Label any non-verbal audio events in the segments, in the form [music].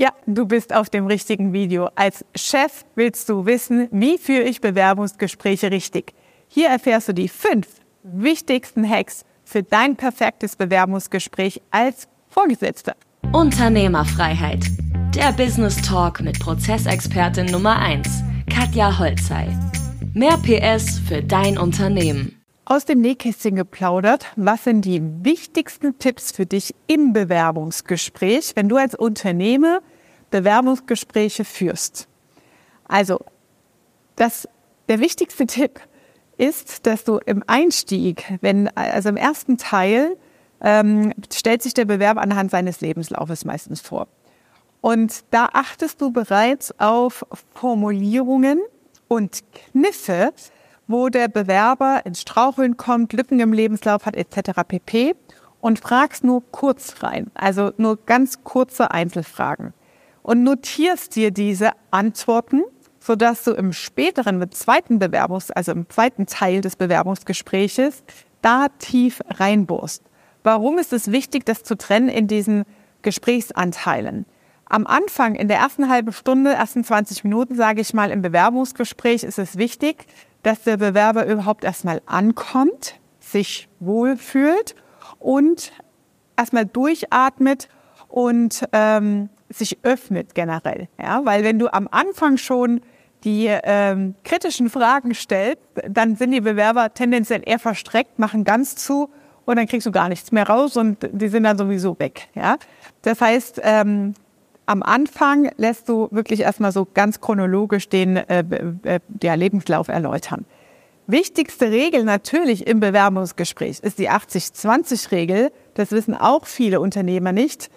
Ja, du bist auf dem richtigen Video. Als Chef willst du wissen, wie führe ich Bewerbungsgespräche richtig. Hier erfährst du die fünf wichtigsten Hacks für dein perfektes Bewerbungsgespräch als Vorgesetzter. Unternehmerfreiheit. Der Business Talk mit Prozessexpertin Nummer 1, Katja Holzei. Mehr PS für dein Unternehmen. Aus dem Nähkästchen geplaudert, was sind die wichtigsten Tipps für dich im Bewerbungsgespräch, wenn du als Unternehmer Bewerbungsgespräche führst? Also, das, der wichtigste Tipp ist, dass du im Einstieg, wenn, also im ersten Teil, ähm, stellt sich der Bewerber anhand seines Lebenslaufes meistens vor. Und da achtest du bereits auf Formulierungen und Kniffe, wo der Bewerber ins Straucheln kommt, Lücken im Lebenslauf hat etc. pp. und fragst nur kurz rein, also nur ganz kurze Einzelfragen und notierst dir diese Antworten, sodass du im späteren, mit zweiten Bewerbungs-, also im zweiten Teil des Bewerbungsgespräches da tief reinbohrst. Warum ist es wichtig, das zu trennen in diesen Gesprächsanteilen? Am Anfang, in der ersten halben Stunde, ersten 20 Minuten, sage ich mal, im Bewerbungsgespräch ist es wichtig, dass der Bewerber überhaupt erstmal ankommt, sich wohlfühlt und erstmal durchatmet und ähm, sich öffnet generell. Ja? Weil wenn du am Anfang schon die ähm, kritischen Fragen stellst, dann sind die Bewerber tendenziell eher verstreckt, machen ganz zu und dann kriegst du gar nichts mehr raus und die sind dann sowieso weg. Ja? Das heißt, ähm, am Anfang lässt du wirklich erstmal so ganz chronologisch den äh, äh, der Lebenslauf erläutern. Wichtigste Regel natürlich im Bewerbungsgespräch ist die 80-20-Regel. Das wissen auch viele Unternehmer nicht.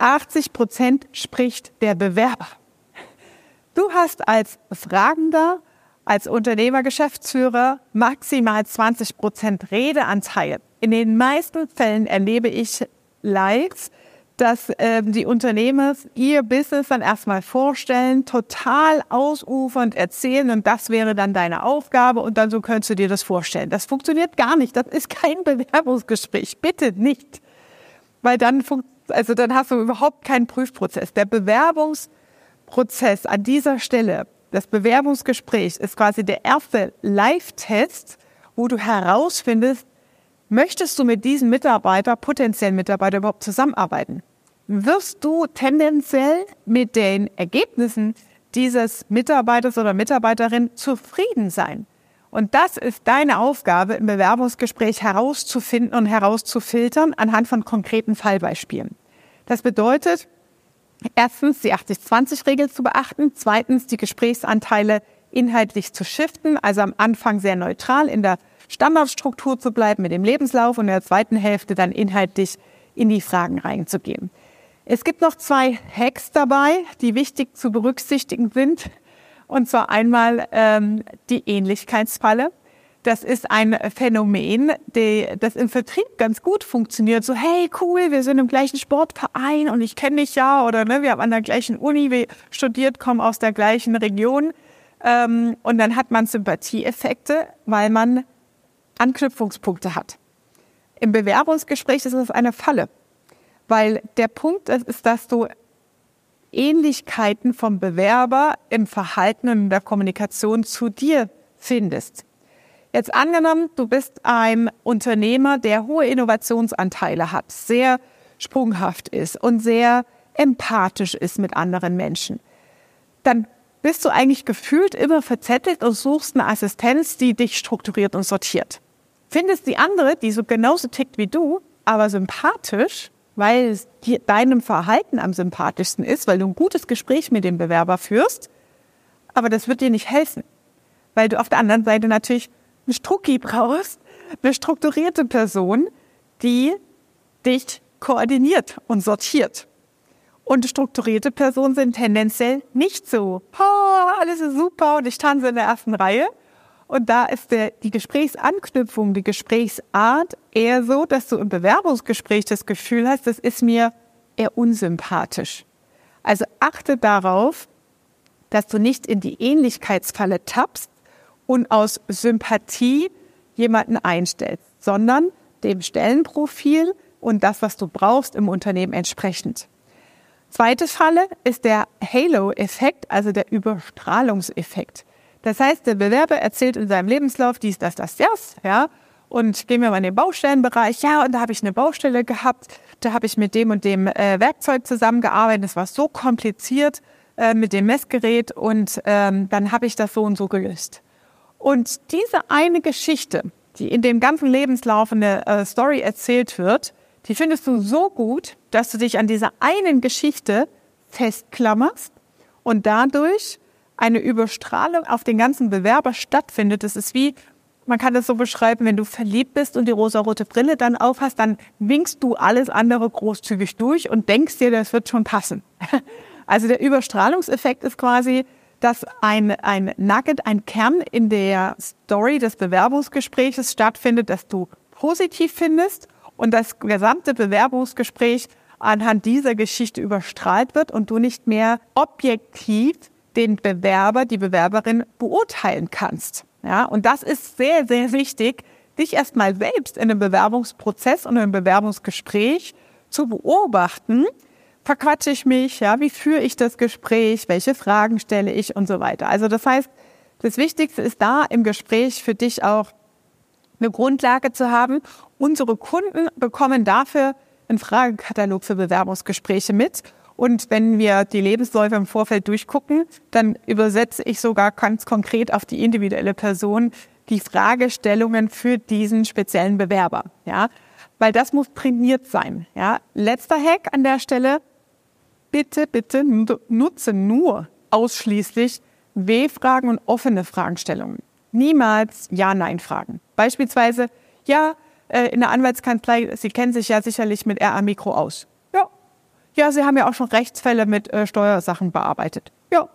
80 Prozent spricht der Bewerber. Du hast als Fragender, als Unternehmer, Geschäftsführer maximal 20 Prozent Redeanteil. In den meisten Fällen erlebe ich live, dass ähm, die Unternehmer ihr Business dann erstmal vorstellen, total ausufernd erzählen und das wäre dann deine Aufgabe und dann so könntest du dir das vorstellen. Das funktioniert gar nicht. Das ist kein [laughs] Bewerbungsgespräch. Bitte nicht. Weil dann, also dann hast du überhaupt keinen Prüfprozess. Der Bewerbungsprozess an dieser Stelle, das Bewerbungsgespräch ist quasi der erste Live-Test, wo du herausfindest, möchtest du mit diesem Mitarbeiter, potenziellen Mitarbeiter überhaupt zusammenarbeiten? wirst du tendenziell mit den Ergebnissen dieses Mitarbeiters oder Mitarbeiterin zufrieden sein. Und das ist deine Aufgabe im Bewerbungsgespräch herauszufinden und herauszufiltern anhand von konkreten Fallbeispielen. Das bedeutet, erstens die 80-20-Regel zu beachten, zweitens die Gesprächsanteile inhaltlich zu shiften, also am Anfang sehr neutral in der Standardstruktur zu bleiben mit dem Lebenslauf und in der zweiten Hälfte dann inhaltlich in die Fragen reinzugehen. Es gibt noch zwei Hacks dabei, die wichtig zu berücksichtigen sind. Und zwar einmal ähm, die Ähnlichkeitsfalle. Das ist ein Phänomen, die, das im Vertrieb ganz gut funktioniert. So, hey, cool, wir sind im gleichen Sportverein und ich kenne dich ja oder ne, wir haben an der gleichen Uni studiert, kommen aus der gleichen Region. Ähm, und dann hat man Sympathieeffekte, weil man Anknüpfungspunkte hat. Im Bewerbungsgespräch ist es eine Falle. Weil der Punkt ist, ist, dass du Ähnlichkeiten vom Bewerber im Verhalten und in der Kommunikation zu dir findest. Jetzt angenommen, du bist ein Unternehmer, der hohe Innovationsanteile hat, sehr sprunghaft ist und sehr empathisch ist mit anderen Menschen. Dann bist du eigentlich gefühlt immer verzettelt und suchst eine Assistenz, die dich strukturiert und sortiert. Findest die andere, die so genauso tickt wie du, aber sympathisch, weil es deinem Verhalten am sympathischsten ist, weil du ein gutes Gespräch mit dem Bewerber führst, aber das wird dir nicht helfen, weil du auf der anderen Seite natürlich eine Strucki brauchst, eine strukturierte Person, die dich koordiniert und sortiert. Und strukturierte Personen sind tendenziell nicht so, oh, alles ist super und ich tanze in der ersten Reihe, und da ist der, die Gesprächsanknüpfung, die Gesprächsart eher so, dass du im Bewerbungsgespräch das Gefühl hast, das ist mir eher unsympathisch. Also achte darauf, dass du nicht in die Ähnlichkeitsfalle tappst und aus Sympathie jemanden einstellst, sondern dem Stellenprofil und das, was du brauchst im Unternehmen entsprechend. Zweite Falle ist der Halo-Effekt, also der Überstrahlungseffekt. Das heißt, der Bewerber erzählt in seinem Lebenslauf dies, das, das, das, ja, und gehen wir mal in den Baustellenbereich. Ja, und da habe ich eine Baustelle gehabt, da habe ich mit dem und dem äh, Werkzeug zusammengearbeitet. Das war so kompliziert äh, mit dem Messgerät und ähm, dann habe ich das so und so gelöst. Und diese eine Geschichte, die in dem ganzen Lebenslauf in der äh, Story erzählt wird, die findest du so gut, dass du dich an dieser einen Geschichte festklammerst und dadurch eine Überstrahlung auf den ganzen Bewerber stattfindet. Das ist wie, man kann das so beschreiben, wenn du verliebt bist und die rosarote Brille dann aufhast, dann winkst du alles andere großzügig durch und denkst dir, das wird schon passen. [laughs] Also der Überstrahlungseffekt ist quasi, dass ein, ein Nugget, ein Kern in der Story des Bewerbungsgesprächs stattfindet, das du positiv findest und das gesamte Bewerbungsgespräch anhand dieser Geschichte überstrahlt wird und du nicht mehr objektiv den Bewerber, die Bewerberin beurteilen kannst. Ja, und das ist sehr, sehr wichtig, dich erstmal selbst in einem Bewerbungsprozess und einem Bewerbungsgespräch zu beobachten. Verquatsche ich mich? Ja, wie führe ich das Gespräch? Welche Fragen stelle ich und so weiter? Also das heißt, das Wichtigste ist da im Gespräch für dich auch eine Grundlage zu haben. Unsere Kunden bekommen dafür einen Fragekatalog für Bewerbungsgespräche mit. Und wenn wir die Lebensläufe im Vorfeld durchgucken, dann übersetze ich sogar ganz konkret auf die individuelle Person die Fragestellungen für diesen speziellen Bewerber. Ja, weil das muss trainiert sein. Ja, letzter Hack an der Stelle. Bitte, bitte nutze nur ausschließlich W-Fragen und offene Fragestellungen. Niemals Ja-Nein-Fragen. Beispielsweise, ja, äh, in der Anwaltskanzlei, Sie kennen sich ja sicherlich mit RA-Mikro aus. Ja. Ja, Sie haben ja auch schon Rechtsfälle mit äh, Steuersachen bearbeitet. Ja.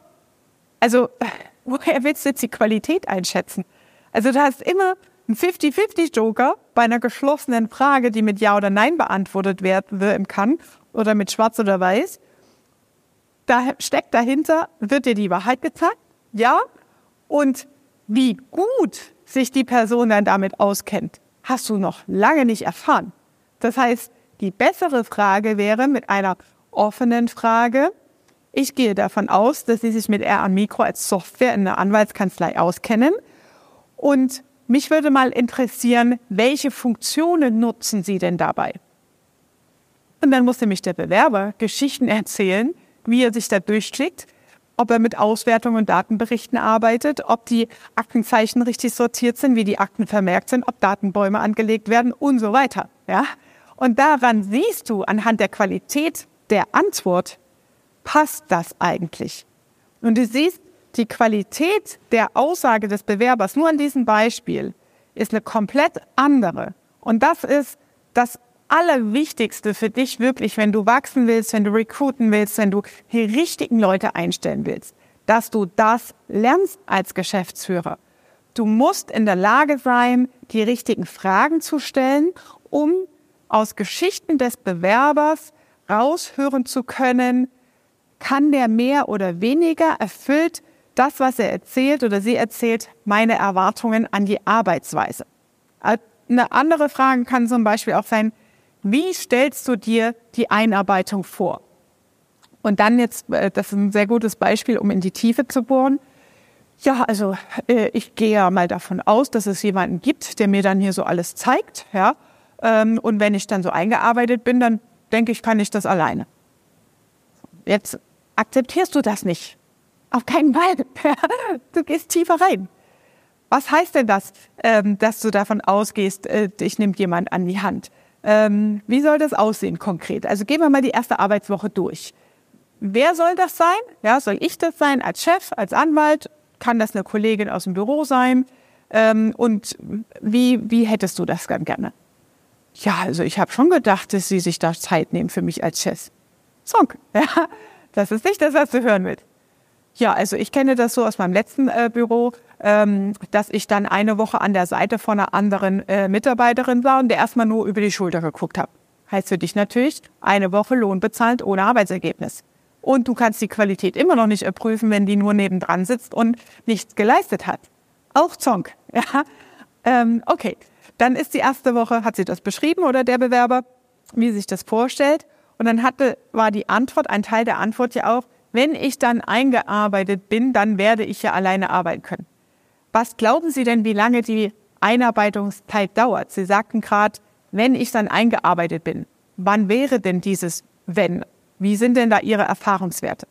Also, äh, woher willst du jetzt die Qualität einschätzen? Also, du hast immer einen 50-50-Joker bei einer geschlossenen Frage, die mit Ja oder Nein beantwortet werden kann oder mit Schwarz oder Weiß. Da steckt dahinter, wird dir die Wahrheit gezeigt? Ja. Und wie gut sich die Person dann damit auskennt, hast du noch lange nicht erfahren. Das heißt, die bessere Frage wäre mit einer offenen Frage. Ich gehe davon aus, dass Sie sich mit RA Mikro als Software in der Anwaltskanzlei auskennen. Und mich würde mal interessieren, welche Funktionen nutzen Sie denn dabei? Und dann muss nämlich der Bewerber Geschichten erzählen, wie er sich da durchklickt, ob er mit Auswertungen und Datenberichten arbeitet, ob die Aktenzeichen richtig sortiert sind, wie die Akten vermerkt sind, ob Datenbäume angelegt werden und so weiter. Ja? Und daran siehst du anhand der Qualität der Antwort, passt das eigentlich? Und du siehst, die Qualität der Aussage des Bewerbers nur an diesem Beispiel ist eine komplett andere. Und das ist das Allerwichtigste für dich wirklich, wenn du wachsen willst, wenn du recruiten willst, wenn du die richtigen Leute einstellen willst, dass du das lernst als Geschäftsführer. Du musst in der Lage sein, die richtigen Fragen zu stellen, um aus Geschichten des Bewerbers raushören zu können, kann der mehr oder weniger erfüllt das, was er erzählt oder sie erzählt, meine Erwartungen an die Arbeitsweise. Eine andere Frage kann zum Beispiel auch sein, wie stellst du dir die Einarbeitung vor? Und dann jetzt, äh, das ist ein sehr gutes Beispiel, um in die Tiefe zu bohren. Ja, also äh, ich gehe ja mal davon aus, dass es jemanden gibt, der mir dann hier so alles zeigt. Ja? Ähm, und wenn ich dann so eingearbeitet bin, dann denke ich, kann ich das alleine. Jetzt akzeptierst du das nicht. Auf keinen Fall. [laughs] Du gehst tiefer rein. Was heißt denn das, ähm, dass du davon ausgehst, äh, dich nimmt jemand an die Hand? Ähm, wie soll das aussehen konkret? Also gehen wir mal die erste Arbeitswoche durch. Wer soll das sein? Ja, soll ich das sein als Chef, als Anwalt? Kann das eine Kollegin aus dem Büro sein? Ähm, und wie, wie hättest du das dann gerne? Ja, also ich habe schon gedacht, dass sie sich da Zeit nehmen für mich als Chef. Song. [laughs] Ja, das ist nicht das, was du hören willst. Ja, also ich kenne das so aus meinem letzten äh, Büro, ähm, dass ich dann eine Woche an der Seite von einer anderen äh, Mitarbeiterin war und der erstmal nur über die Schulter geguckt habe. Heißt für dich natürlich, eine Woche Lohn bezahlt ohne Arbeitsergebnis. Und du kannst die Qualität immer noch nicht erprüfen, wenn die nur nebendran sitzt und nichts geleistet hat. Auch Zonk. [laughs] Ja? Ähm, okay, dann ist die erste Woche, hat sie das beschrieben oder der Bewerber, wie sich das vorstellt. Und dann hatte, war die Antwort, ein Teil der Antwort ja auch, wenn ich dann eingearbeitet bin, dann werde ich ja alleine arbeiten können. Was glauben Sie denn, wie lange die Einarbeitungszeit dauert? Sie sagten gerade, wenn ich dann eingearbeitet bin. Wann wäre denn dieses wenn? Wie sind denn da Ihre Erfahrungswerte?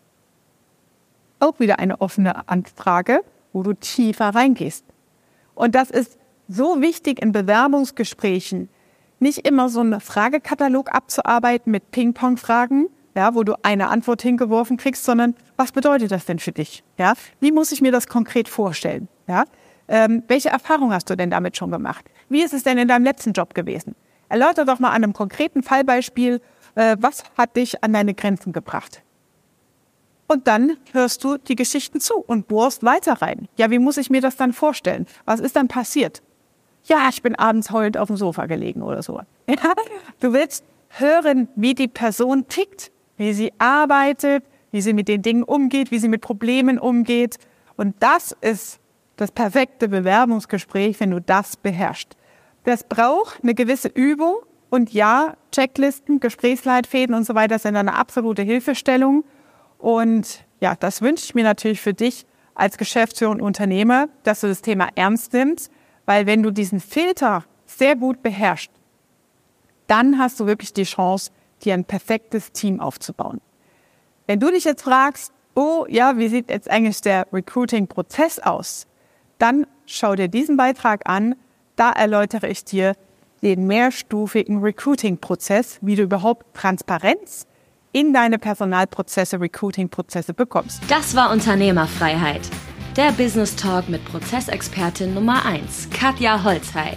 Auch wieder eine offene Anfrage, wo du tiefer reingehst. Und das ist so wichtig in Bewerbungsgesprächen, nicht immer so einen Fragekatalog abzuarbeiten mit Ping-Pong-Fragen, ja, wo du eine Antwort hingeworfen kriegst, sondern was bedeutet das denn für dich? Ja, wie muss ich mir das konkret vorstellen? Ja, ähm, welche Erfahrung hast du denn damit schon gemacht? Wie ist es denn in deinem letzten Job gewesen? Erläuter doch mal an einem konkreten Fallbeispiel, äh, was hat dich an deine Grenzen gebracht? Und dann hörst du die Geschichten zu und bohrst weiter rein. Ja, wie muss ich mir das dann vorstellen? Was ist dann passiert? Ja, ich bin abends heulend auf dem Sofa gelegen oder so. [laughs] Ja, du willst hören, wie die Person tickt, wie sie arbeitet, wie sie mit den Dingen umgeht, wie sie mit Problemen umgeht. Und das ist das perfekte Bewerbungsgespräch, wenn du das beherrschst. Das braucht eine gewisse Übung und ja, Checklisten, Gesprächsleitfäden und so weiter sind eine absolute Hilfestellung. Und ja, das wünsche ich mir natürlich für dich als Geschäftsführer und Unternehmer, dass du das Thema ernst nimmst, weil wenn du diesen Filter sehr gut beherrschst, dann hast du wirklich die Chance, dir ein perfektes Team aufzubauen. Wenn du dich jetzt fragst, oh ja, wie sieht jetzt eigentlich der Recruiting-Prozess aus? Dann schau dir diesen Beitrag an. Da erläutere ich dir den mehrstufigen Recruiting-Prozess, wie du überhaupt Transparenz in deine Personalprozesse, Recruiting-Prozesse bekommst. Das war Unternehmerfreiheit. Der Business Talk mit Prozessexpertin Nummer 1, Katja Holzhey.